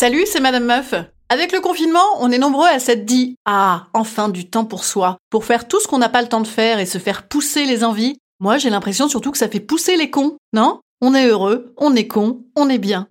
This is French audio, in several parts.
Salut, c'est Madame Meuf. Avec le confinement, on est nombreux à s'être dit Ah, enfin du temps pour soi, pour faire tout ce qu'on n'a pas le temps de faire et se faire pousser les envies. Moi, j'ai l'impression surtout que ça fait pousser les cons, non? On est heureux, on est con, on est bien.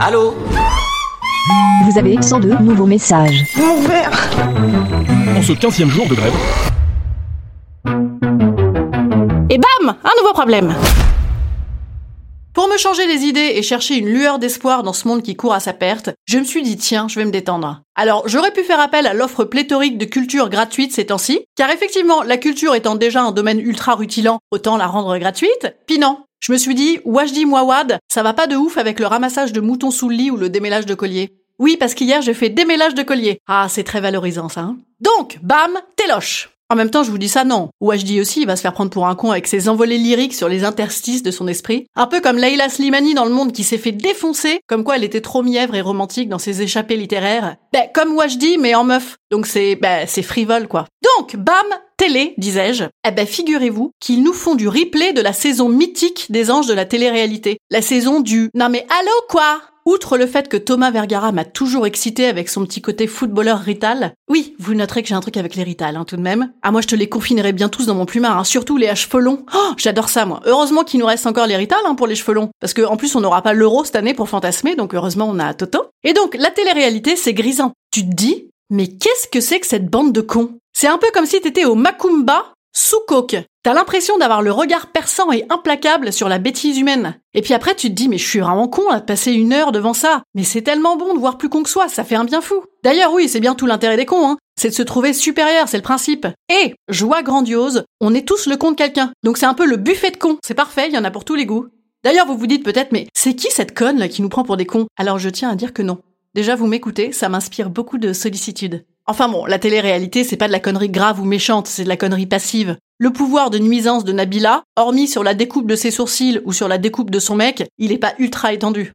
Allô? Vous avez 102 nouveaux messages. En ce 15e jour de grève, Et bam Un nouveau problème Pour me changer les idées et chercher une lueur d'espoir dans ce monde qui court à sa perte, je me suis dit tiens, je vais me détendre. Alors, j'aurais pu faire appel à l'offre pléthorique de culture gratuite ces temps-ci, car effectivement, la culture étant déjà un domaine ultra rutilant, autant la rendre gratuite. Puis non, je me suis dit, Wajdi Mouawad, ça va pas de ouf avec le ramassage de moutons sous le lit ou le démêlage de collier. Oui, parce qu'hier j'ai fait démêlage de collier. Ah, c'est très valorisant ça. Hein Donc, bam, téloche. En même temps, je vous dis ça, non. Wajdi aussi, il va se faire prendre pour un con avec ses envolées lyriques sur les interstices de son esprit. Un peu comme Leila Slimani dans Le Monde qui s'est fait défoncer, comme quoi elle était trop mièvre et romantique dans ses échappées littéraires. Ben, comme Wajdi, mais en meuf. Donc c'est, ben, c'est frivole, quoi. Donc, bam, télé, disais-je. Eh ben, figurez-vous qu'ils nous font du replay de la saison mythique des anges de la télé-réalité. La saison du, non mais allô, quoi? Outre le fait que Thomas Vergara m'a toujours excité avec son petit côté footballeur rital, oui, vous noterez que j'ai un truc avec les rital, hein, tout de même. Ah, moi, je te les confinerai bien tous dans mon plumard, hein, surtout les à cheveux. Oh, j'adore ça, moi. Heureusement qu'il nous reste encore les rital, hein, pour les cheveux longs. Parce que, en plus, on n'aura pas l'euro cette année pour fantasmer, donc heureusement, on a Toto. Et donc, la télé-réalité, c'est grisant. Tu te dis, mais qu'est-ce que c'est que cette bande de cons? C'est un peu comme si t'étais au Macumba, sous coke. T'as l'impression d'avoir le regard perçant et implacable sur la bêtise humaine. Et puis après, tu te dis, mais je suis vraiment con à passer une heure devant ça. Mais c'est tellement bon de voir plus con que soi, ça fait un bien fou. D'ailleurs, oui, c'est bien tout l'intérêt des cons, hein. C'est de se trouver supérieur, c'est le principe. Et, joie grandiose, on est tous le con de quelqu'un. Donc c'est un peu le buffet de cons. C'est parfait, il y en a pour tous les goûts. D'ailleurs, vous vous dites peut-être, mais c'est qui cette conne là qui nous prend pour des cons? Alors je tiens à dire que non. Déjà, vous m'écoutez, ça m'inspire beaucoup de sollicitude. Enfin bon, la télé-réalité, c'est pas de la connerie grave ou méchante, c'est de la connerie passive. Le pouvoir de nuisance de Nabila, hormis sur la découpe de ses sourcils ou sur la découpe de son mec, il est pas ultra étendu.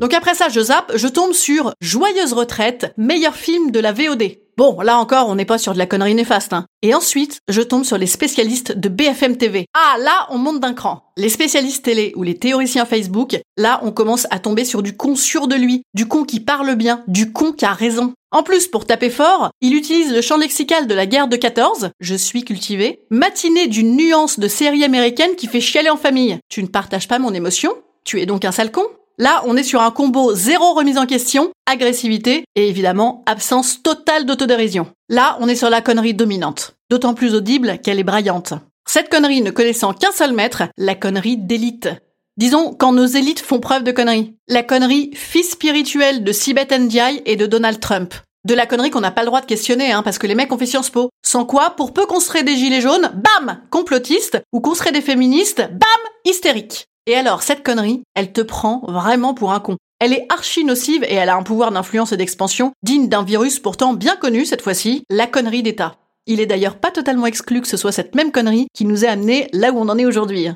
Donc après ça, je zappe, je tombe sur Joyeuse retraite, meilleur film de la VOD. Bon, là encore, on n'est pas sur de la connerie néfaste. Hein. Et ensuite, je tombe sur les spécialistes de BFM TV. Ah, là, on monte d'un cran. Les spécialistes télé ou les théoriciens Facebook, là, on commence à tomber sur du con sûr de lui, du con qui parle bien, du con qui a raison. En plus, pour taper fort, il utilise le champ lexical de la guerre de 14, je suis cultivé, matiné d'une nuance de série américaine qui fait chialer en famille. Tu ne partages pas mon émotion Tu es donc un sale con Là, on est sur un combo zéro remise en question, agressivité et évidemment absence totale d'autodérision. Là, on est sur la connerie dominante, d'autant plus audible qu'elle est braillante. Cette connerie ne connaissant qu'un seul maître, la connerie d'élite. Disons quand nos élites font preuve de connerie. La connerie fils spirituel de Sibeth Ndiaye et de Donald Trump. De la connerie qu'on n'a pas le droit de questionner, hein, parce que les mecs ont fait Sciences Po. Sans quoi, pour peu qu'on serait des gilets jaunes, bam, complotistes, ou qu'on serait des féministes, bam, hystériques. Et alors, cette connerie, elle te prend vraiment pour un con. Elle est archi nocive et elle a un pouvoir d'influence et d'expansion digne d'un virus pourtant bien connu cette fois-ci, la connerie d'État. Il est d'ailleurs pas totalement exclu que ce soit cette même connerie qui nous ait amené là où on en est aujourd'hui.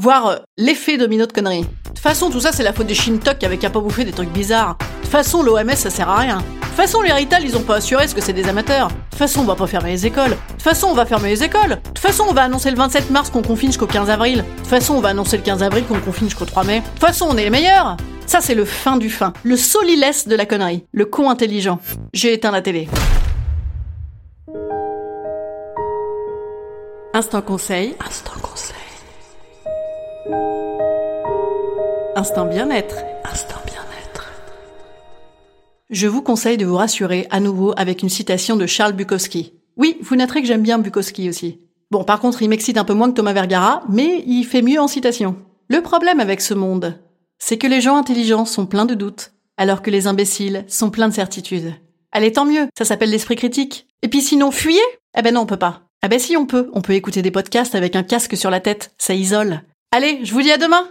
Voire euh, l'effet domino de conneries. De toute façon, tout ça c'est la faute des Shintok avec à pas bouffer des trucs bizarres. De toute façon, l'OMS ça sert à rien. De toute façon, les Rital ils ont pas assuré ce que c'est des amateurs. De toute façon, on va pas fermer les écoles. De toute façon, on va fermer les écoles. De toute façon, on va annoncer le 27 mars qu'on confine jusqu'au 15 avril. De toute façon, on va annoncer le 15 avril qu'on confine jusqu'au 3 mai. De toute façon, on est les meilleurs. Ça, c'est le fin du fin. Le solilès de la connerie. Le con intelligent. J'ai éteint la télé. Instant conseil. Instant Instant bien-être. Instant bien-être. Je vous conseille de vous rassurer à nouveau avec une citation de Charles Bukowski. Oui, vous noterez que j'aime bien Bukowski aussi. Bon, par contre, il m'excite un peu moins que Thomas Vergara, mais il fait mieux en citation. Le problème avec ce monde, c'est que les gens intelligents sont pleins de doutes, alors que les imbéciles sont pleins de certitudes. Allez, tant mieux, ça s'appelle l'esprit critique. Et puis sinon, fuyez Eh ben non, on peut pas. Ah ben si on peut, on peut écouter des podcasts avec un casque sur la tête, ça isole. Allez, je vous dis à demain